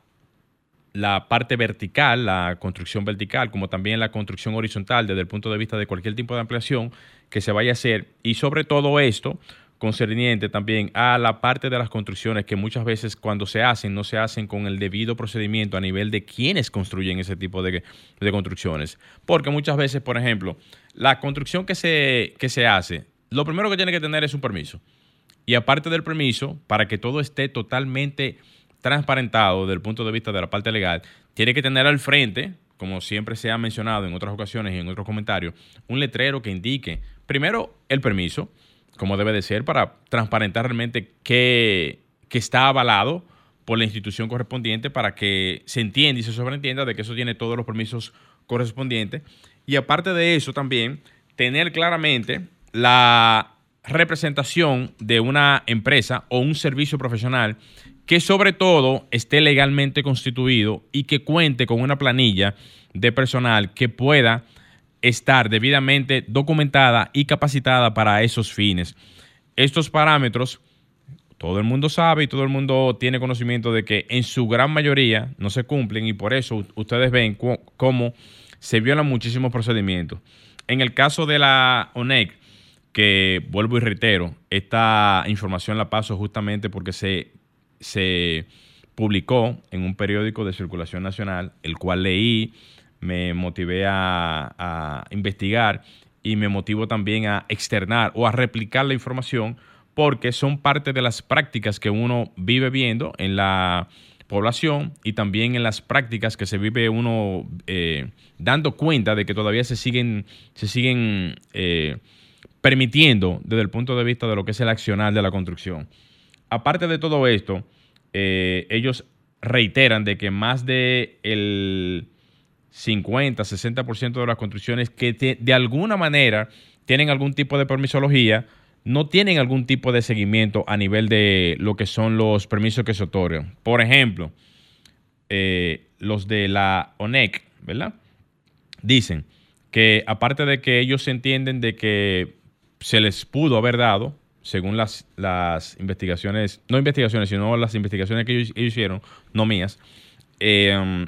la parte vertical, la construcción vertical, como también la construcción horizontal desde el punto de vista de cualquier tipo de ampliación que se vaya a hacer. Y sobre todo esto, concerniente también a la parte de las construcciones que muchas veces cuando se hacen no se hacen con el debido procedimiento a nivel de quienes construyen ese tipo de, de construcciones. Porque muchas veces, por ejemplo, la construcción que se, que se hace, lo primero que tiene que tener es un permiso. Y aparte del permiso, para que todo esté totalmente transparentado desde el punto de vista de la parte legal, tiene que tener al frente, como siempre se ha mencionado en otras ocasiones y en otros comentarios, un letrero que indique, primero, el permiso, como debe de ser, para transparentar realmente que, está avalado por la institución correspondiente para que se entienda y se sobreentienda de que eso tiene todos los permisos correspondientes. Y aparte de eso también, tener claramente la representación de una empresa o un servicio profesional que sobre todo esté legalmente constituido y que cuente con una planilla de personal que pueda estar debidamente documentada y capacitada para esos fines. Estos parámetros, todo el mundo sabe y todo el mundo tiene conocimiento de que en su gran mayoría no se cumplen y por eso ustedes ven cómo se violan muchísimos procedimientos. En el caso de la ONEC, que vuelvo y reitero, esta información la paso justamente porque se, se publicó en un periódico de circulación nacional, el cual leí me motivé a, investigar y me motivo también a externar o a replicar la información porque son parte de las prácticas que uno vive viendo en la población y también en las prácticas que se vive uno eh, dando cuenta de que todavía se siguen, se siguen eh, permitiendo desde el punto de vista de lo que es el accional de la construcción. Aparte de todo esto, eh, ellos reiteran de que más de el 50, 60% de las construcciones que de alguna manera tienen algún tipo de permisología, no tienen algún tipo de seguimiento a nivel de lo que son los permisos que se otorgan. Por ejemplo, eh, los de la ONEC, ¿verdad? Dicen que aparte de que ellos entienden de que se les pudo haber dado, según las, las investigaciones, no investigaciones, sino las investigaciones que ellos, hicieron, no mías, eh,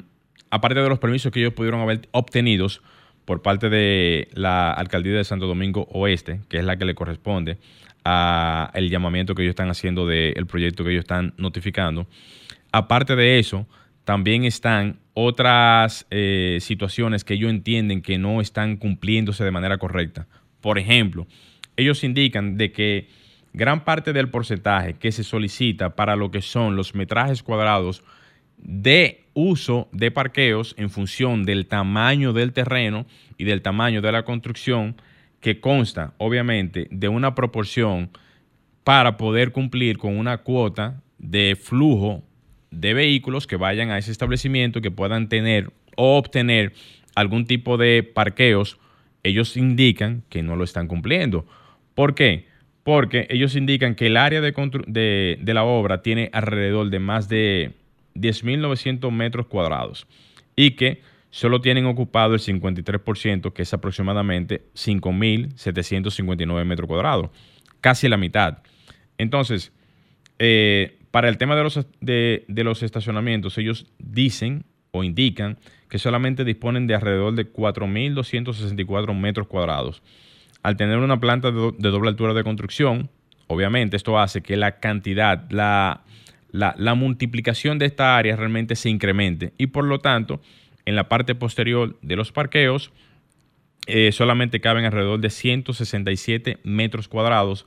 aparte de los permisos que ellos pudieron haber obtenido por parte de la alcaldía de Santo Domingo Oeste, que es la que le corresponde a el llamamiento que ellos están haciendo del proyecto que ellos están notificando. Aparte de eso, también están otras eh, situaciones que ellos entienden que no están cumpliéndose de manera correcta. Por ejemplo, ellos indican de que gran parte del porcentaje que se solicita para lo que son los metrajes cuadrados de uso de parqueos en función del tamaño del terreno y del tamaño de la construcción que consta obviamente de una proporción para poder cumplir con una cuota de flujo de vehículos que vayan a ese establecimiento que puedan tener o obtener algún tipo de parqueos, ellos indican que no lo están cumpliendo. ¿Por qué? porque ellos indican que el área de, de la obra tiene alrededor de más de 10.900 metros cuadrados y que solo tienen ocupado el 53%, que es aproximadamente 5.759 metros cuadrados, casi la mitad. Entonces, eh, para el tema de los, de, los estacionamientos, ellos dicen o indican que solamente disponen de alrededor de 4.264 metros cuadrados. Al tener una planta de, doble altura de construcción, obviamente esto hace que la cantidad, la, la, multiplicación de esta área realmente se incremente y por lo tanto en la parte posterior de los parqueos eh, solamente caben alrededor de 167 metros cuadrados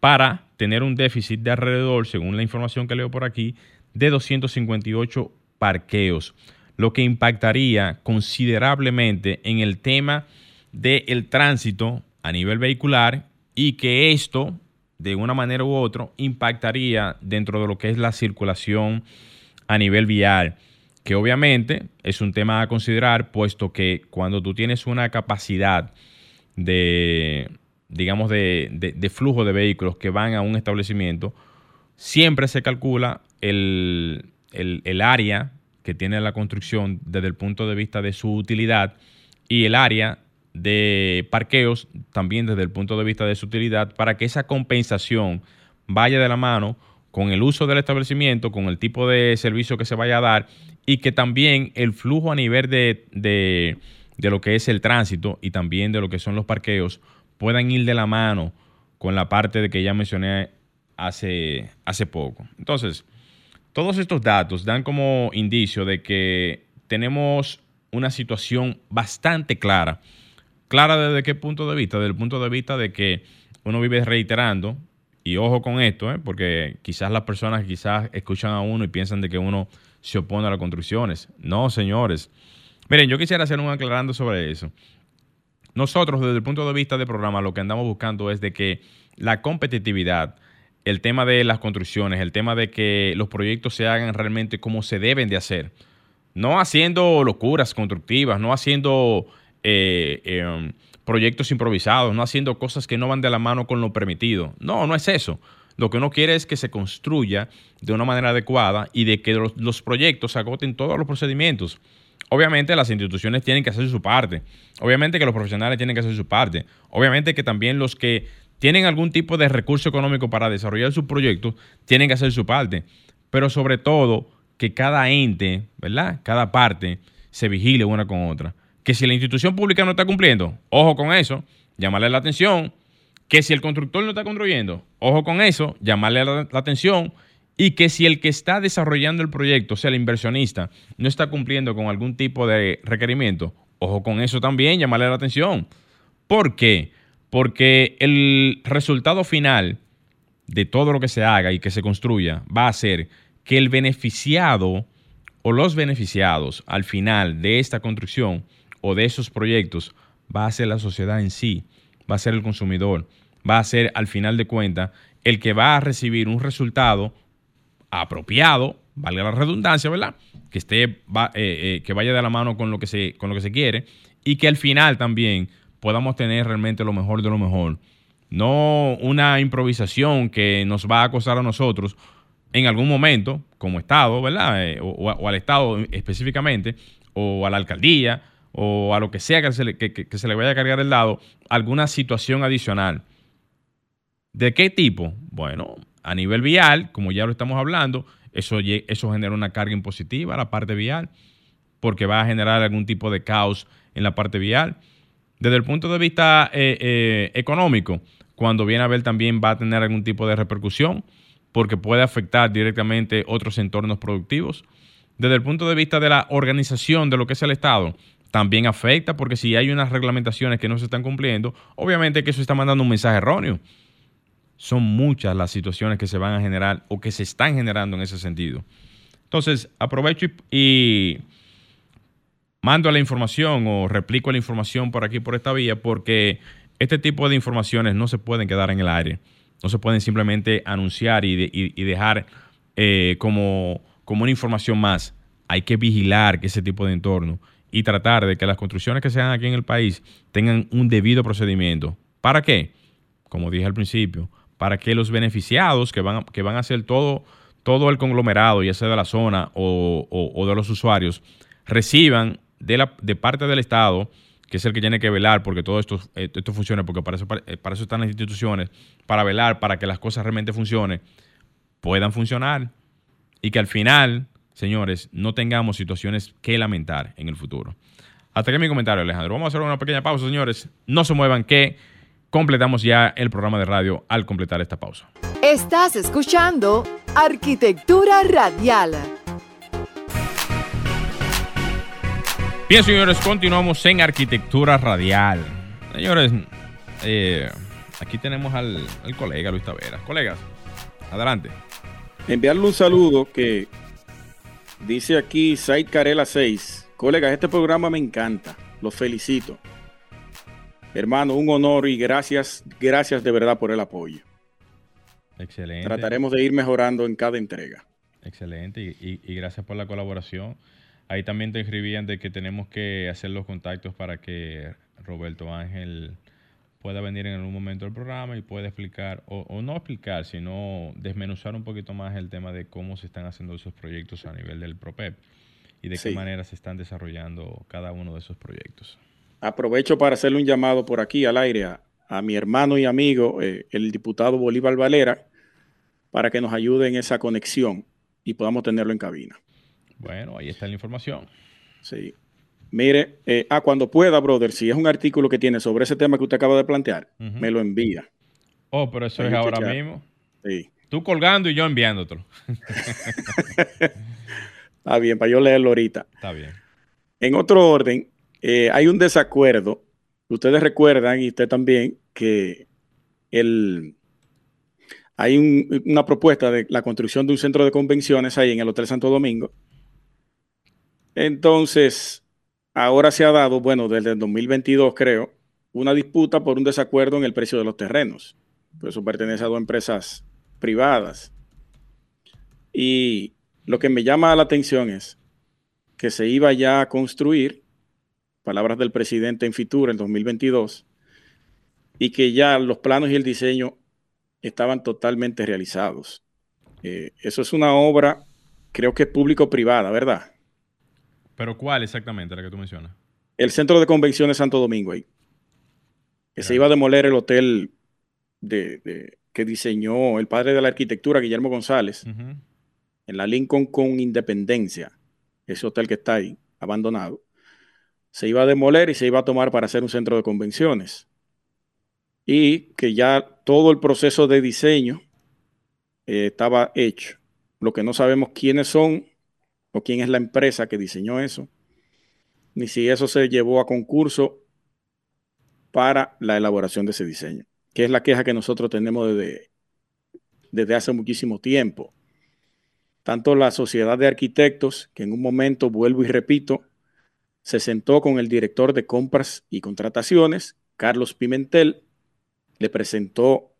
para tener un déficit de alrededor, según la información que leo por aquí, de 258 parqueos, lo que impactaría considerablemente en el tema del tránsito a nivel vehicular y que esto, de una manera u otra, impactaría dentro de lo que es la circulación a nivel vial, que obviamente es un tema a considerar, puesto que cuando tú tienes una capacidad de, digamos, de, flujo de vehículos que van a un establecimiento, siempre se calcula el, el, área que tiene la construcción desde el punto de vista de su utilidad y el área de parqueos también desde el punto de vista de su utilidad para que esa compensación vaya de la mano con el uso del establecimiento, con el tipo de servicio que se vaya a dar y que también el flujo a nivel de, de, de lo que es el tránsito y también de lo que son los parqueos puedan ir de la mano con la parte de que ya mencioné hace, hace poco. Entonces, todos estos datos dan como indicio de que tenemos una situación bastante clara. Clara desde qué punto de vista? Desde el punto de vista de que uno vive reiterando, y ojo con esto, ¿eh? porque quizás las personas quizás escuchan a uno y piensan de que uno se opone a las construcciones. No, señores. Miren, yo quisiera hacer un aclarando sobre eso. Nosotros, desde el punto de vista del programa, lo que andamos buscando es de que la competitividad, el tema de las construcciones, el tema de que los proyectos se hagan realmente como se deben de hacer. No haciendo locuras constructivas, no haciendo eh, em, proyectos improvisados, no haciendo cosas que no van de la mano con lo permitido. No, no es eso. Lo que uno quiere es que se construya de una manera adecuada y de que los, los proyectos agoten todos los procedimientos. Obviamente las instituciones tienen que hacer su parte. Obviamente que los profesionales tienen que hacer su parte. Obviamente que también los que tienen algún tipo de recurso económico para desarrollar su proyecto tienen que hacer su parte. Pero sobre todo que cada ente, ¿verdad? Cada parte se vigile una con otra. Que si la institución pública no está cumpliendo, ojo con eso, llamarle la atención. Que si el constructor no está construyendo, ojo con eso, llamarle la atención y que si el que está desarrollando el proyecto, o sea, el inversionista, no está cumpliendo con algún tipo de requerimiento, ojo con eso también, llamarle la atención. ¿Por qué? Porque el resultado final de todo lo que se haga y que se construya va a ser que el beneficiado o los beneficiados al final de esta construcción o de esos proyectos va a ser la sociedad en sí, va a ser el consumidor, va a ser al final de cuentas el que va a recibir un resultado apropiado, valga la redundancia, ¿verdad? Que esté, eh, eh, que vaya de la mano con lo que se, con lo que se quiere y que al final también podamos tener realmente lo mejor de lo mejor. No una improvisación que nos va a costar a nosotros en algún momento, como Estado, ¿verdad? Eh, o, al Estado específicamente, o a la alcaldía, o a lo que sea que se le, que se le vaya a cargar el lado, alguna situación adicional. ¿De qué tipo? Bueno, a nivel vial, como ya lo estamos hablando, eso, eso genera una carga impositiva a la parte vial, porque va a generar algún tipo de caos en la parte vial. Desde el punto de vista eh, eh, económico, cuando viene a ver también va a tener algún tipo de repercusión, porque puede afectar directamente otros entornos productivos. Desde el punto de vista de la organización de lo que es el Estado, también afecta, porque si hay unas reglamentaciones que no se están cumpliendo, obviamente que eso está mandando un mensaje erróneo son muchas las situaciones que se van a generar o que se están generando en ese sentido. Entonces, aprovecho y, mando la información o replico la información por aquí, por esta vía, porque este tipo de informaciones no se pueden quedar en el aire. No se pueden simplemente anunciar y, dejar eh, como, como una información más. Hay que vigilar ese tipo de entorno y tratar de que las construcciones que se hagan aquí en el país tengan un debido procedimiento. ¿Para qué? Como dije al principio, para que los beneficiados que van, que van a ser todo, todo el conglomerado, ya sea de la zona o, o- de los usuarios, reciban de, la, de parte del Estado, que es el que tiene que velar porque todo esto, eh, esto funcione, porque para eso, eh, para eso están las instituciones, para velar, para que las cosas realmente funcionen, puedan funcionar y que al final, señores, no tengamos situaciones que lamentar en el futuro. Hasta aquí mi comentario, Alejandro. Vamos a hacer una pequeña pausa, señores. No se muevan que completamos ya el programa de radio al completar esta pausa. Estás escuchando Arquitectura Radial. Bien, señores, continuamos en Arquitectura Radial. Señores, eh, aquí tenemos al, al colega Luis Taveras. Colegas, adelante. Enviarle un saludo que dice aquí Said Carela 6. Colegas, este programa me encanta. Los felicito. Hermano, un honor y gracias, gracias de verdad por el apoyo. Excelente. Trataremos de ir mejorando en cada entrega. Excelente y, y- y gracias por la colaboración. Ahí también te escribían de que tenemos que hacer los contactos para que Roberto Ángel pueda venir en algún momento al programa y pueda explicar, o, o no explicar, sino desmenuzar un poquito más el tema de cómo se están haciendo esos proyectos a nivel del PROPEP y de qué manera se están desarrollando cada uno de esos proyectos. Aprovecho para hacerle un llamado por aquí al aire a, a mi hermano y amigo, eh, el diputado Bolívar Valera, para que nos ayude en esa conexión y podamos tenerlo en cabina. Bueno, ahí está la información. Sí. Mire, eh, ah, cuando pueda, brother, si es un artículo que tiene sobre ese tema que usted acaba de plantear, me lo envía. Oh, pero eso Hay es ahora chequear. mismo. Sí. Tú colgando y yo enviándotelo. Está bien, para yo leerlo ahorita. Está bien. En otro orden, eh, hay un desacuerdo. Ustedes recuerdan, y usted también, que el, hay un- una propuesta de la construcción de un centro de convenciones ahí en el Hotel Santo Domingo. Entonces, ahora se ha dado, bueno, desde el 2022 creo, una disputa por un desacuerdo en el precio de los terrenos. Pues eso pertenece a dos empresas privadas. Y lo que me llama la atención es que se iba ya a construir, palabras del presidente en Fitur en 2022, y que ya los planos y el diseño estaban totalmente realizados. Eh, eso es una obra, creo que público-privada, ¿verdad? Pero ¿cuál exactamente la que tú mencionas? El Centro de Convenciones Santo Domingo ahí. Que se iba a demoler el hotel de, de- que diseñó el padre de la arquitectura, Guillermo González, en la Lincoln con Independencia, ese hotel que está ahí, abandonado, se iba a demoler y se iba a tomar para hacer un centro de convenciones. Y que ya todo el proceso de diseño eh, estaba hecho. Lo que no sabemos quiénes son o quién es la empresa que diseñó eso, ni si eso se llevó a concurso para la elaboración de ese diseño, que es la queja que nosotros tenemos desde, desde hace muchísimo tiempo tanto la sociedad de arquitectos, que en un momento, vuelvo y repito, se sentó con el director de compras y contrataciones, Carlos Pimentel, le presentó,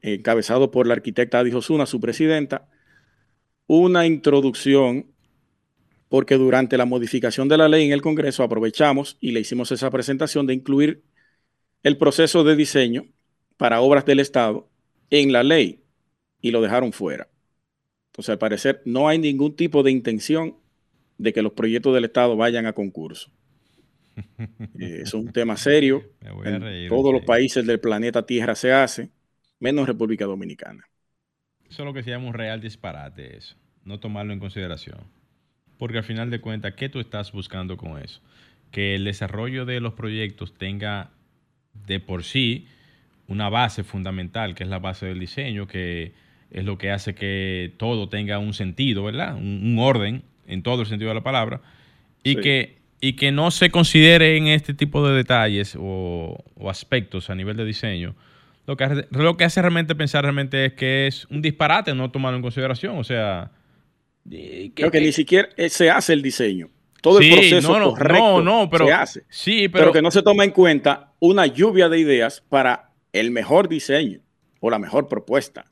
encabezado por la arquitecta Adi Osuna, su presidenta, una introducción, porque durante la modificación de la ley en el Congreso aprovechamos y le hicimos esa presentación de incluir el proceso de diseño para obras del Estado en la ley y lo dejaron fuera. Entonces, al parecer, no hay ningún tipo de intención de que los proyectos del Estado vayan a concurso. Eh, eso es un tema serio. En reír. todos los países del planeta Tierra se hace, menos República Dominicana. Eso es lo que se llama un real disparate, eso. No tomarlo en consideración. Porque al final de cuentas, ¿qué tú estás buscando con eso? Que el desarrollo de los proyectos tenga de por sí una base fundamental, que es la base del diseño, que es lo que hace que todo tenga un sentido, ¿verdad? Un, un orden en todo el sentido de la palabra. Y, Sí. que, y que no se considere en este tipo de detalles o, o aspectos a nivel de diseño. Lo que, lo que hace realmente pensar realmente es que es un disparate no tomarlo en consideración. O sea, y Creo que ni siquiera eh, se hace el diseño. Todo Sí, el proceso no, no, correcto no, pero se hace. sí, Pero, pero, que no se toma en cuenta una lluvia de ideas para el mejor diseño o la mejor propuesta.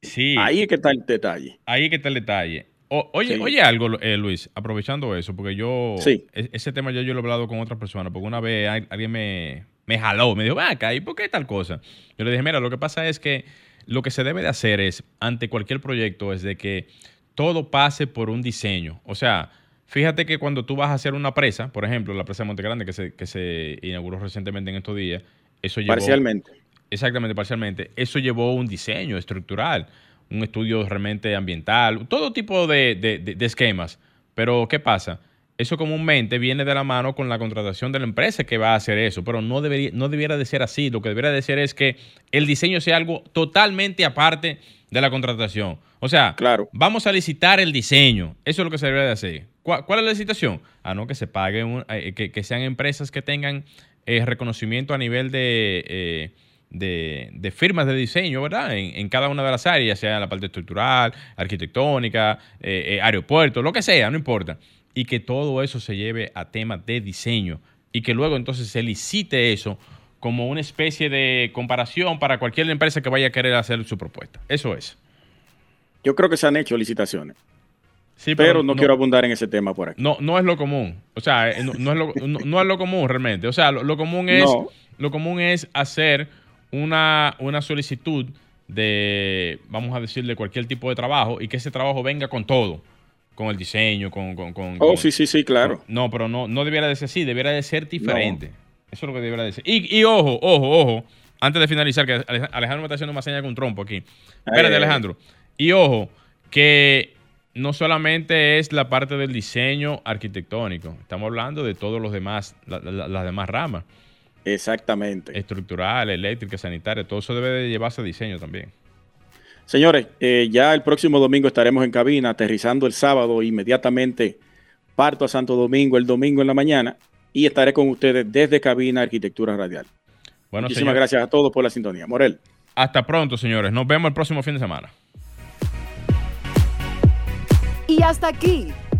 sí, Ahí es que está el detalle. ahí que está el detalle. O- oye, Sí. oye algo, eh, Luis, aprovechando eso, porque yo, Sí. e- ese tema ya yo lo he hablado con otras personas, porque una vez al- alguien me, me jaló, me dijo, ven acá, ¿y por qué tal cosa? Yo le dije, mira, lo que pasa es que lo que se debe de hacer es, ante cualquier proyecto, es de que todo pase por un diseño. O sea, fíjate que cuando tú vas a hacer una presa, por ejemplo, la presa de Monte Grande que se, que se inauguró recientemente en estos días, eso llevó... Parcialmente. Exactamente, parcialmente. Eso llevó un diseño estructural, un estudio realmente ambiental, todo tipo de, de- de- de esquemas. Pero, ¿qué pasa? Eso comúnmente viene de la mano con la contratación de la empresa que va a hacer eso, pero no, debería, no debiera de ser así. Lo que debería de ser es que el diseño sea algo totalmente aparte de la contratación. O sea, Claro. vamos a licitar el diseño. Eso es lo que se debería de hacer. ¿Cuál, cuál es la licitación? Ah, no, que se pague, un- eh, que, que sean empresas que tengan eh, reconocimiento a nivel de, eh, de, de firmas de diseño, ¿verdad? En, en cada una de las áreas, sea la parte estructural, arquitectónica, eh, eh, aeropuerto, lo que sea, no importa. Y que todo eso se lleve a temas de diseño y que luego entonces se licite eso como una especie de comparación para cualquier empresa que vaya a querer hacer su propuesta. Eso es. Yo creo que se han hecho licitaciones, Sí, pero no, quiero abundar en ese tema por aquí. No, no es lo común. O sea, eh, no, no es, lo, no, no es lo común realmente. O sea, lo, lo común es lo común es hacer una, una solicitud de, vamos a decir, de cualquier tipo de trabajo y que ese trabajo venga con todo. Con el diseño, con... con, con- Oh, con- sí, sí, sí, claro. No, pero no, no debiera de ser así, debiera de ser diferente. Eso es lo que debiera de ser. Y, y ojo, ojo, ojo, antes de finalizar, que Alej- Alejandro me está haciendo una seña con trompo aquí. Espérate. Alejandro. Y ojo, que no solamente es la parte del diseño arquitectónico, estamos hablando de todos los demás, la- la- las demás ramas, Exactamente. estructural, eléctrica, sanitaria, todo eso debe de llevarse a diseño también. Señores, eh, ya el próximo domingo estaremos en cabina, aterrizando el sábado, inmediatamente parto a Santo Domingo el domingo en la mañana y estaré con ustedes desde cabina Arquitectura Radial. Bueno, Muchísimas señor, gracias a todos por la sintonía. Morel. hasta pronto, señores. Nos vemos el próximo fin de semana. Y hasta aquí,